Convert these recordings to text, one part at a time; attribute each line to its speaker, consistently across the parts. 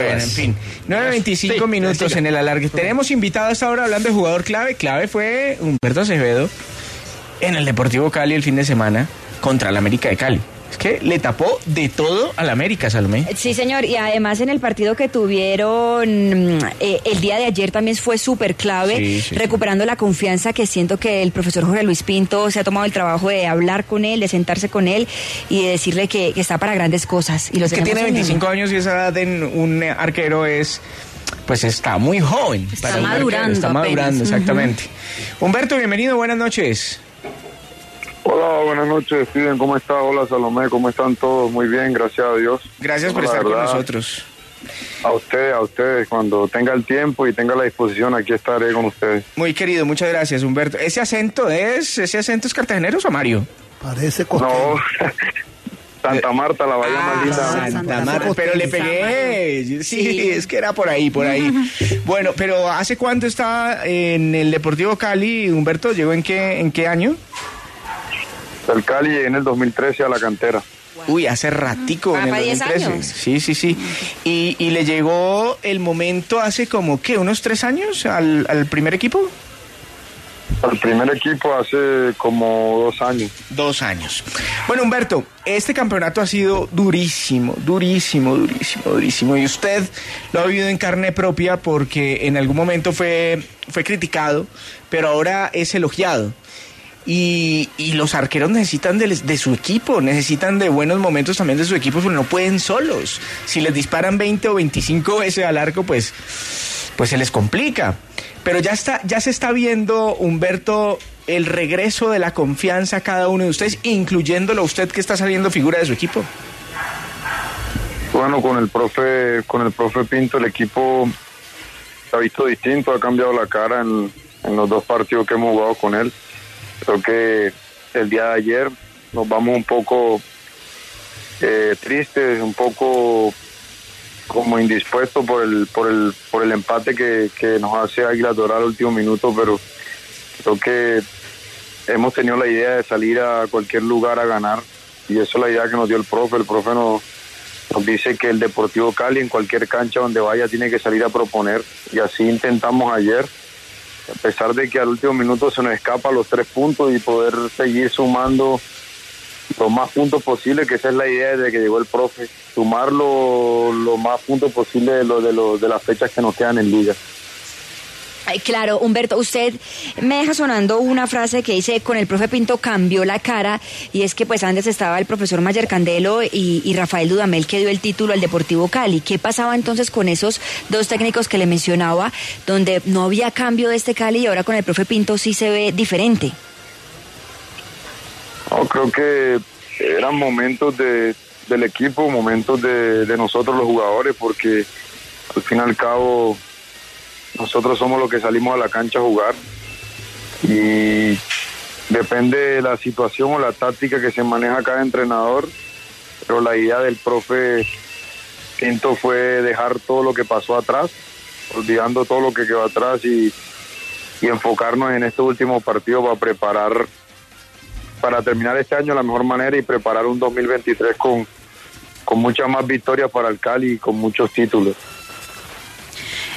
Speaker 1: Bueno, en fin, 9.25 minutos en el alargue. Tenemos invitado a esta hora hablando de jugador clave. Clave fue Humberto Acevedo en el Deportivo Cali el fin de semana contra el América de Cali. Es que le tapó de todo al América, Salomé.
Speaker 2: Sí, señor, y además en el partido que tuvieron eh, el día de ayer también fue súper clave,
Speaker 1: Sí, sí,
Speaker 2: recuperando la confianza que siento que el profesor Jorge Luis Pinto se ha tomado el trabajo de hablar con él, de sentarse con él y de decirle que, que está para grandes cosas. Y lo
Speaker 1: Es que tiene
Speaker 2: en
Speaker 1: 25 años y esa edad en un arquero es, pues está muy joven.
Speaker 2: Está
Speaker 1: para
Speaker 2: madurando
Speaker 1: Está madurando,
Speaker 2: apenas.
Speaker 1: exactamente. Humberto, bienvenido, buenas noches.
Speaker 3: Hola, buenas noches, Steven, ¿cómo está? Hola, Salomé, ¿cómo están todos? Muy bien, gracias a Dios.
Speaker 1: Gracias por estar con nosotros.
Speaker 3: A ustedes, a ustedes, cuando tenga el tiempo y tenga la disposición, aquí estaré con ustedes.
Speaker 1: Muy querido, muchas gracias, Humberto. ¿Ese acento es, ese acento es cartagenero o Mario?
Speaker 4: Parece costeño.
Speaker 3: No, Santa Marta, la bahía más linda.
Speaker 1: Santa Marta. pero le pegué. Sí,
Speaker 2: Sí.
Speaker 1: es que era por ahí, por ahí. Bueno, pero ¿hace cuánto está en el Deportivo Cali, Humberto? ¿Llegó en qué, en qué año?
Speaker 3: Del Cali llegué en el 2013 a la cantera.
Speaker 1: Uy, hace ratico,
Speaker 2: Ah,
Speaker 1: en el
Speaker 2: para 10
Speaker 1: 2013.
Speaker 2: años.
Speaker 1: Sí, sí, sí. Y, y le llegó el momento hace como, ¿qué? ¿Unos tres años al, al primer equipo?
Speaker 3: Al primer equipo hace como dos años.
Speaker 1: Dos años. Bueno, Humberto, este campeonato ha sido durísimo, durísimo, durísimo, durísimo. Y usted lo ha vivido en carne propia porque en algún momento fue, fue criticado, pero ahora es elogiado. Y, los arqueros necesitan de, de su equipo, necesitan de buenos momentos también de su equipo, porque no pueden solos. Si les disparan 20 o 25 veces al arco, pues, pues se les complica. Pero ya está, ya se está viendo, Humberto, el regreso de la confianza a cada uno de ustedes, incluyéndolo a usted que está saliendo figura de su equipo.
Speaker 3: Bueno, con el profe, con el profe Pinto, el equipo se ha visto distinto, ha cambiado la cara en los dos partidos que hemos jugado con él. Creo que el día de ayer nos vamos un poco eh, tristes, un poco como indispuestos por el, por el, por el empate que, que nos hace Águila Dorada al último minuto, pero creo que hemos tenido la idea de salir a cualquier lugar a ganar y eso es la idea que nos dio el profe. El profe nos, nos dice que el Deportivo Cali en cualquier cancha donde vaya tiene que salir a proponer y así intentamos ayer, a pesar de que al último minuto se nos escapa los tres puntos y poder seguir sumando los más puntos posible, que esa es la idea desde que llegó el profe, sumar lo, más puntos posible de, lo, de, lo, de las fechas que nos quedan en liga.
Speaker 2: Claro, Humberto, usted me deja sonando una frase que dice, con el profe Pinto cambió la cara, y es que pues antes estaba el profesor Mayer Candelo y, Rafael Dudamel que dio el título al Deportivo Cali. ¿Qué pasaba entonces con esos dos técnicos que le mencionaba, donde no había cambio de este Cali y ahora con el profe Pinto sí se ve diferente?
Speaker 3: No, creo que eran momentos de, del equipo, momentos de nosotros los jugadores, porque al fin y al cabo nosotros somos los que salimos a la cancha a jugar y depende de la situación o la táctica que se maneja cada entrenador, pero la idea del profe Pinto fue dejar todo lo que pasó atrás, olvidando todo lo que quedó atrás y, y enfocarnos en este último partido para preparar para terminar este año de la mejor manera y preparar un 2023 con, con muchas más victorias para el Cali y con muchos títulos.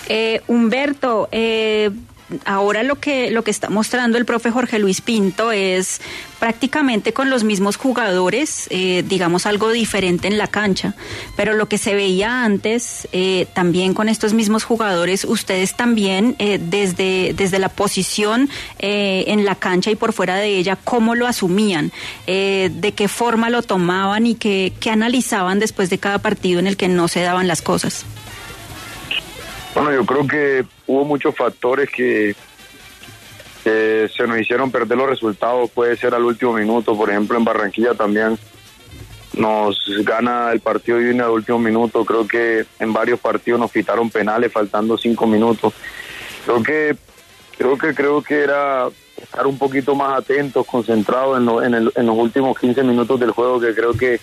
Speaker 5: Eh, Humberto, eh, ahora lo que, lo que está mostrando el profe Jorge Luis Pinto es prácticamente con los mismos jugadores, eh, digamos algo diferente en la cancha, pero lo que se veía antes, eh, también con estos mismos jugadores, ustedes también eh, desde, desde la posición eh, en la cancha y por fuera de ella, ¿cómo lo asumían? Eh, ¿De qué forma lo tomaban y qué, qué analizaban después de cada partido en el que no se daban las cosas?
Speaker 3: Bueno, yo creo que hubo muchos factores que, se nos hicieron perder los resultados, puede ser al último minuto, por ejemplo en Barranquilla también nos gana el partido en el último minuto. Creo que en varios partidos nos quitaron penales faltando cinco minutos. Creo que creo que creo que era estar un poquito más atentos, concentrados en, en, los últimos 15 minutos del juego, que creo que,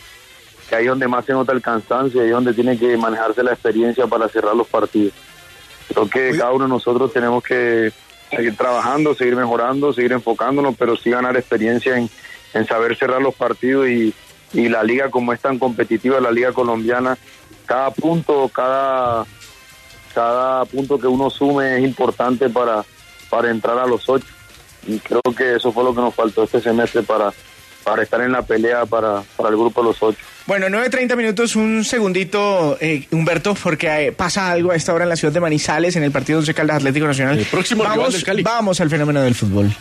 Speaker 3: que ahí es donde más se nota el cansancio, ahí es donde tiene que manejarse la experiencia para cerrar los partidos. Creo que cada uno de nosotros tenemos que seguir trabajando, seguir mejorando, seguir enfocándonos, pero sí ganar experiencia en, en saber cerrar los partidos y, y la liga como es tan competitiva, la liga colombiana, cada punto, cada, cada punto que uno sume es importante para, para entrar a los ocho. Y creo que eso fue lo que nos faltó este semestre para, para estar en la pelea para, para el grupo de los ocho.
Speaker 1: Bueno, 9.30 minutos, un segundito, eh, Humberto, porque eh, pasa algo a esta hora en la ciudad de Manizales, en el partido de Caldas Atlético Nacional.
Speaker 4: El próximo
Speaker 1: vamos,
Speaker 4: del Cali.
Speaker 1: Vamos al fenómeno del fútbol.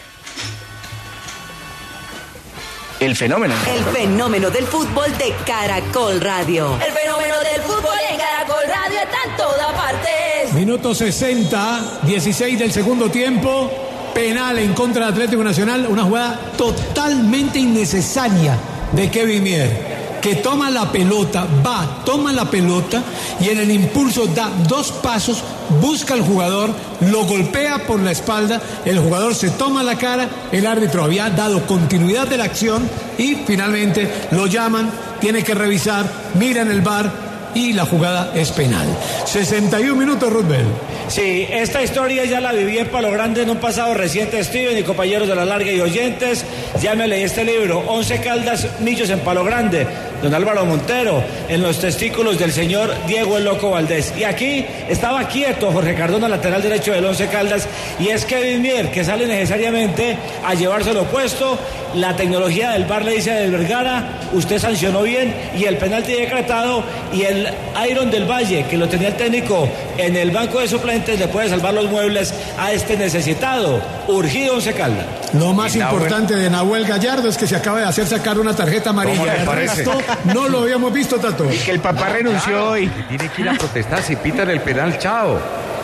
Speaker 1: El fenómeno.
Speaker 6: El fenómeno del fútbol de Caracol Radio. El fenómeno del fútbol en Caracol Radio está en todas partes.
Speaker 7: Minuto 60, 16 del segundo tiempo. Penal en contra del Atlético Nacional. Una jugada totalmente innecesaria de Kevin Mier que toma la pelota, va, toma la pelota y en el impulso da dos pasos, busca al jugador, lo golpea por la espalda, el jugador se toma la cara, el árbitro había dado continuidad de la acción y finalmente lo llaman, tiene que revisar, mira en el bar y la jugada es penal. 61 minutos, Rudbell.
Speaker 8: Sí, esta historia ya la viví en Palo Grande en un pasado reciente, Steven y compañeros de la larga y oyentes. Ya me leí este libro, 11 caldas millos en Palo Grande, don Álvaro Montero, en los testículos del señor Diego el Loco Valdés. Y aquí estaba quieto Jorge Cardona, lateral derecho del 11 caldas, y es Kevin Mier, que sale necesariamente a llevárselo puesto. La tecnología del bar le dice a Del Vergara, usted sancionó bien, y el penalti decretado, y el Iron del Valle, que lo tenía el técnico en el banco de suplentes, le puede salvar los muebles a este necesitado. Urgido Once Caldas.
Speaker 7: Lo más importante de Nahuel Gallardo es que se acaba de hacer sacar una tarjeta amarilla.
Speaker 4: le parece?
Speaker 7: no lo habíamos visto, Tato.
Speaker 1: Y que el papá renunció hoy.
Speaker 9: Tiene que ir a protestar si pitan el penal, chao.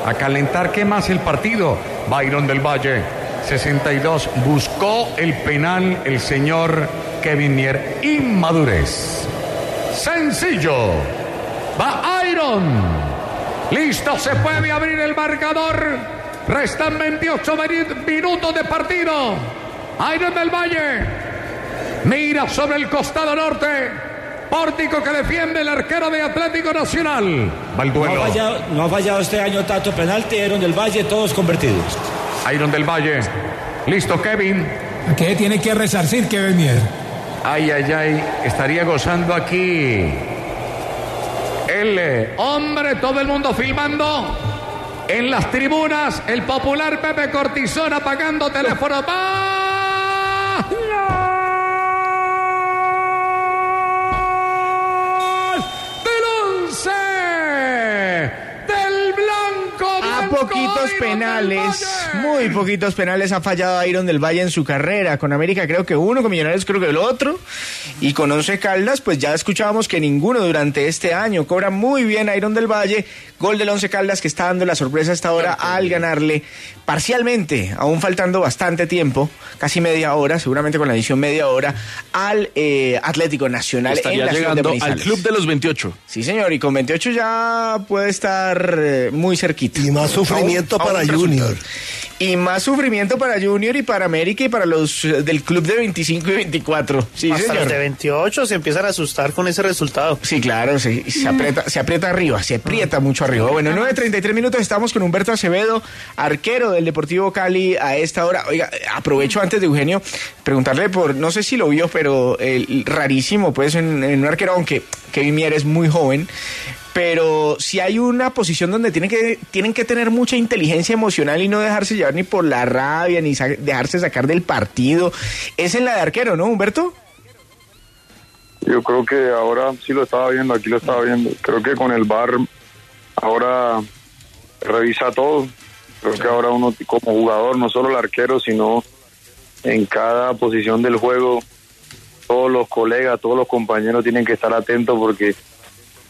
Speaker 9: A calentar, ¿qué más el partido? Byron del Valle, 62. Buscó el penal el señor Kevin Mier. Inmadurez. Sencillo. Va Iron. Listo, se puede abrir el marcador. Restan 28 minutos de partido. Iron del Valle. Mira sobre el costado norte. Pórtico que defiende el arquero de Atlético Nacional. Va el
Speaker 8: No
Speaker 9: duelo.
Speaker 8: ha, fallado, no ha fallado este año tanto penalti, Iron del Valle, todos convertidos.
Speaker 9: Iron del Valle. Listo, Kevin.
Speaker 7: Que tiene que resarcir Kevin Mier.
Speaker 9: Ay, ay, ay. Estaría gozando aquí. Hombre, todo el mundo filmando. En las tribunas, el popular Pepe Cortizón apagando teléfono.
Speaker 1: poquitos penales, muy poquitos penales ha fallado Iron del Valle en su carrera. Con América creo que uno, con Millonarios creo que el otro. Y con Once Caldas, pues ya escuchábamos que ninguno durante este año. Cobra muy bien Iron del Valle. Gol del Once Caldas que está dando la sorpresa hasta ahora al ganarle parcialmente, aún faltando bastante tiempo, casi media hora, seguramente con la edición media hora, al eh, Atlético Nacional en
Speaker 4: Estaría
Speaker 1: la ciudad de
Speaker 4: llegando al club de los 28.
Speaker 1: Sí, señor, y con 28 ya puede estar eh, muy cerquita.
Speaker 10: Y más sufrimiento
Speaker 1: A un- a un
Speaker 10: para
Speaker 1: resultado.
Speaker 10: Junior.
Speaker 1: Y más sufrimiento para Junior y para América y para los eh, del club de 25 y 24. Sí,
Speaker 11: Hasta
Speaker 1: señor.
Speaker 11: los de 28 se empiezan a asustar con ese resultado.
Speaker 1: Sí, claro, se, se aprieta, se aprieta arriba, se aprieta mucho arriba. Bueno, 9.33 minutos, estamos con Humberto Acevedo, arquero del Deportivo Cali a esta hora. Oiga, aprovecho antes de Eugenio preguntarle por, no sé si lo vio, pero el, rarísimo, pues, en, en un arquero, aunque Kevin Mier es muy joven, pero si hay una posición donde tienen que, tienen que tener mucha inteligencia emocional y no dejarse llevar ni por la rabia, ni dejarse sacar del partido, es en la de arquero, ¿no, Humberto?
Speaker 3: Yo creo que ahora sí lo estaba viendo, aquí lo estaba viendo. Creo que con el bar ahora revisa todo. Creo que ahora uno como jugador, no solo el arquero, sino en cada posición del juego, todos los colegas, todos los compañeros tienen que estar atentos porque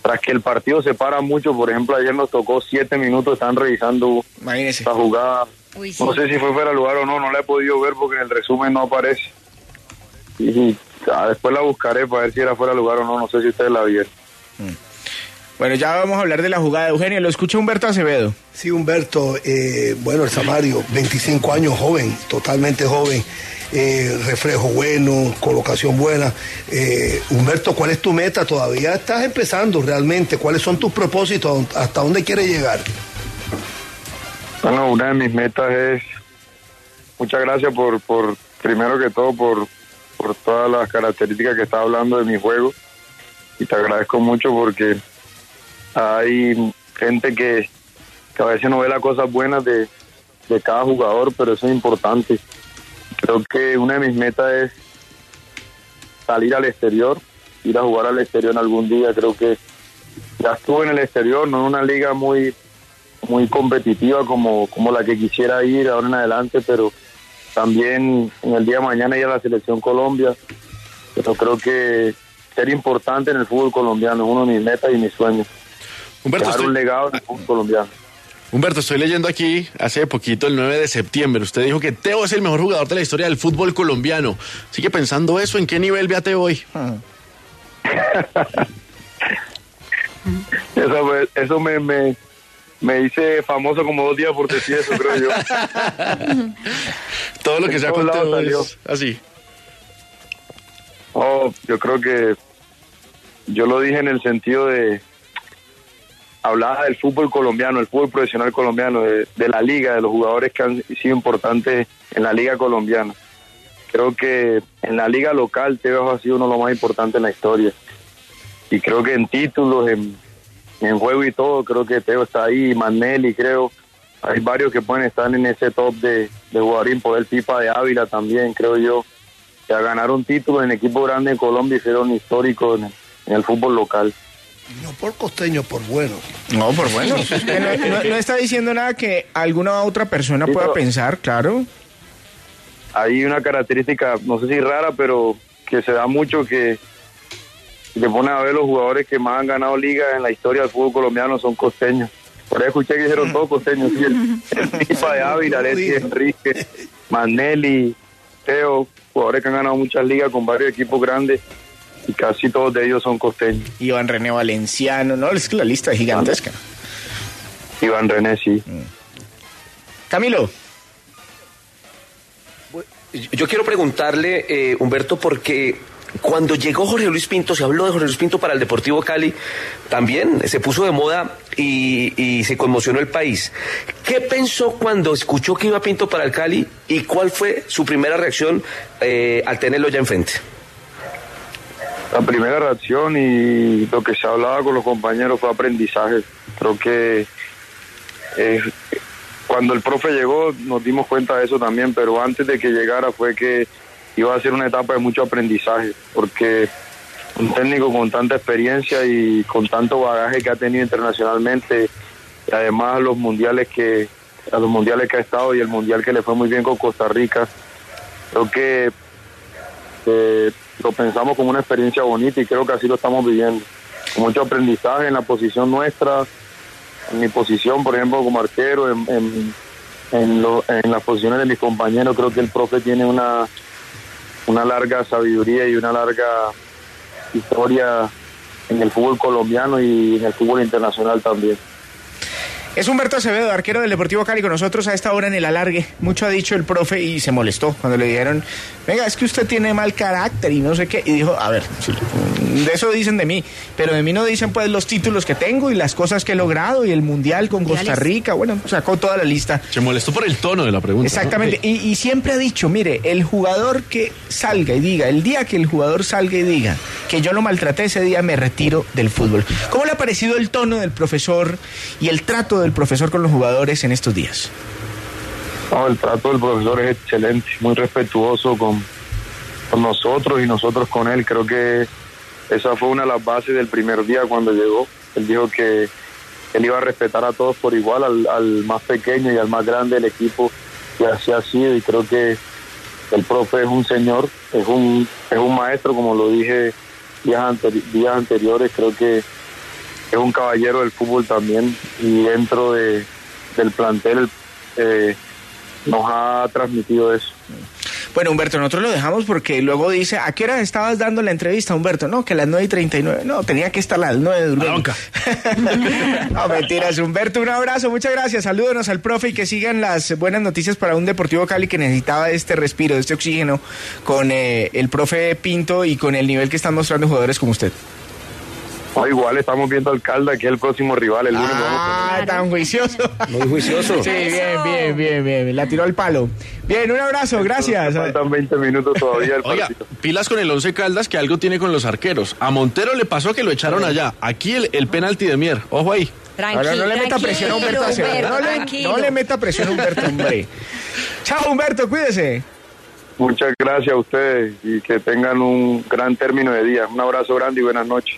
Speaker 3: tras que el partido se para mucho, por ejemplo, ayer nos tocó siete minutos, están revisando
Speaker 1: Imagínese.
Speaker 3: esta jugada.
Speaker 2: Uy, sí.
Speaker 3: No sé si fue fuera de lugar o no, no la he podido ver porque en el resumen no aparece. Y Ah, después la buscaré para ver si era fuera de lugar o no, no sé si ustedes la vieron.
Speaker 1: Bueno, ya vamos a hablar de la jugada. Eugenio, lo escucha Humberto Acevedo.
Speaker 4: Sí, Humberto, eh, bueno, el Samario, 25 años joven, totalmente joven, eh, reflejo bueno, colocación buena. Eh, Humberto, ¿cuál es tu meta? Todavía estás empezando realmente. ¿Cuáles son tus propósitos? ¿Hasta dónde quieres llegar?
Speaker 3: Bueno, una de mis metas es, muchas gracias por, por primero que todo, por, por todas las características que estás hablando de mi juego. Y te agradezco mucho porque hay gente que, que a veces no ve las cosas buenas de, de cada jugador, pero eso es importante. Creo que una de mis metas es salir al exterior, ir a jugar al exterior en algún día. Creo que ya estuve en el exterior, no en una liga muy muy competitiva como, como la que quisiera ir ahora en adelante, pero también en el día de mañana ir a la selección Colombia. Pero creo que ser importante en el fútbol colombiano es uno de mis metas y mis sueños.
Speaker 10: Humberto,
Speaker 3: Dejar
Speaker 10: estoy-
Speaker 3: un legado en el fútbol colombiano.
Speaker 10: Humberto, estoy leyendo aquí hace poquito, el 9 de septiembre. Usted dijo que Teo es el mejor jugador de la historia del fútbol colombiano. ¿Sigue pensando eso? ¿En qué nivel ve a Teo hoy?
Speaker 3: Eso, me- eso me, me, me hice famoso como dos días por decir eso, creo yo.
Speaker 10: Todo lo que
Speaker 3: En
Speaker 10: sea
Speaker 3: todos
Speaker 10: con
Speaker 3: lados
Speaker 10: Teo
Speaker 3: salió.
Speaker 10: es así.
Speaker 3: Oh, yo creo que yo lo dije en el sentido de hablaba del fútbol colombiano, el fútbol profesional colombiano, de, de la liga, de los jugadores que han sido importantes en la liga colombiana. Creo que en la liga local Teo ha sido uno de los más importantes en la historia. Y creo que en títulos, en, juego y todo, creo que Teo está ahí, Manelli creo. Hay varios que pueden estar en ese top de, de jugarín, por el Pipa de Ávila también, creo yo que a ganar un título en equipo grande en Colombia y fueron históricos en en el fútbol local.
Speaker 4: No por costeño, por bueno.
Speaker 1: No, por bueno. No, no- no está diciendo nada que alguna otra persona
Speaker 3: Sí,
Speaker 1: pueda pensar, claro.
Speaker 3: Hay una característica, no sé si rara, pero que se da mucho que te pones a ver los jugadores que más han ganado ligas en la historia del fútbol colombiano son costeños. Por ahí escuché que dijeron todos costeños, sí, el, el Pipa de Ávila, Alexis Enrique, Manelli, Teo, jugadores que han ganado muchas ligas con varios equipos grandes y casi todos de ellos son costeños.
Speaker 1: Iván René Valenciano, no, es que la lista es gigantesca.
Speaker 3: Iván René, sí.
Speaker 1: Camilo.
Speaker 12: Yo quiero preguntarle, eh, Humberto, porque cuando llegó Jorge Luis Pinto, se habló de Jorge Luis Pinto para el Deportivo Cali, también se puso de moda y, y se conmocionó el país. ¿Qué pensó cuando escuchó que iba Pinto para el Cali y cuál fue su primera reacción eh, al tenerlo ya enfrente?
Speaker 3: La primera reacción y lo que se hablaba con los compañeros fue aprendizaje. Creo que eh, cuando el profe llegó nos dimos cuenta de eso también, pero antes de que llegara fue que iba a ser una etapa de mucho aprendizaje, porque un técnico con tanta experiencia y con tanto bagaje que ha tenido internacionalmente, y además los mundiales que a los mundiales que ha estado y el mundial que le fue muy bien con Costa Rica, creo que eh, lo pensamos como una experiencia bonita y creo que así lo estamos viviendo. Con mucho aprendizaje en la posición nuestra, en mi posición, por ejemplo, como arquero, en, en, las posiciones de mis compañeros, creo que el profe tiene una, una larga sabiduría y una larga historia en el fútbol colombiano y en el fútbol internacional también.
Speaker 1: Es Humberto Acevedo, arquero del Deportivo Cali, con nosotros a esta hora en el alargue. Mucho ha dicho el profe y se molestó cuando le dijeron, venga, es que usted tiene mal carácter y no sé qué. Y dijo, a ver, sí, de eso dicen de mí, pero de mí no dicen pues los títulos que tengo y las cosas que he logrado y el Mundial con Costa Rica. Bueno, sacó toda la lista.
Speaker 10: Se molestó por el tono de la pregunta. ¿no?
Speaker 1: Exactamente, y, y siempre ha dicho, mire, el jugador que salga y diga, el día que el jugador salga y diga que yo lo maltraté, ese día me retiro del fútbol. ¿Cómo le ha parecido el tono del profesor y el trato del profesor con los jugadores en estos días?
Speaker 3: No, el trato del profesor es excelente, muy respetuoso con, con nosotros y nosotros con él. Creo que esa fue una de las bases del primer día cuando llegó. Él dijo que él iba a respetar a todos por igual, al, más pequeño y al más grande del equipo, y así ha sido. Y creo que el profe es un señor, es un, es un maestro, como lo dije días, anteri- días anteriores. Creo que es un caballero del fútbol también y dentro de, del plantel eh, nos ha transmitido eso.
Speaker 1: Bueno, Humberto, nosotros lo dejamos porque luego dice, ¿a qué hora estabas dando la entrevista, Humberto? No, que a las 9 y 39. No, tenía que estar a las 9 de durmiendo. no, mentiras, Humberto, un abrazo, muchas gracias. Salúdenos al profe y que sigan las buenas noticias para un Deportivo Cali que necesitaba este respiro, este oxígeno con eh, el profe Pinto y con el nivel que están mostrando jugadores como usted.
Speaker 3: No, igual estamos viendo al Calda, que es el próximo rival el lunes.
Speaker 1: Ah, tan juicioso.
Speaker 10: Muy juicioso.
Speaker 1: Sí, bien, bien, bien, bien. La tiró al palo. Bien, un abrazo, gracias.
Speaker 3: Faltan 20 minutos todavía el
Speaker 10: Oiga,
Speaker 3: partido.
Speaker 10: pilas con el Once Caldas que algo tiene con los arqueros. A Montero le pasó que lo echaron allá. Aquí el, el penalti de Mier. Ojo ahí.
Speaker 1: Ahora no le meta presión a Humberto Acevedo. No le, no le meta presión a Humberto, hombre. Chao, Humberto, cuídese.
Speaker 3: Muchas gracias a ustedes y que tengan un gran término de día. Un abrazo grande y buenas noches.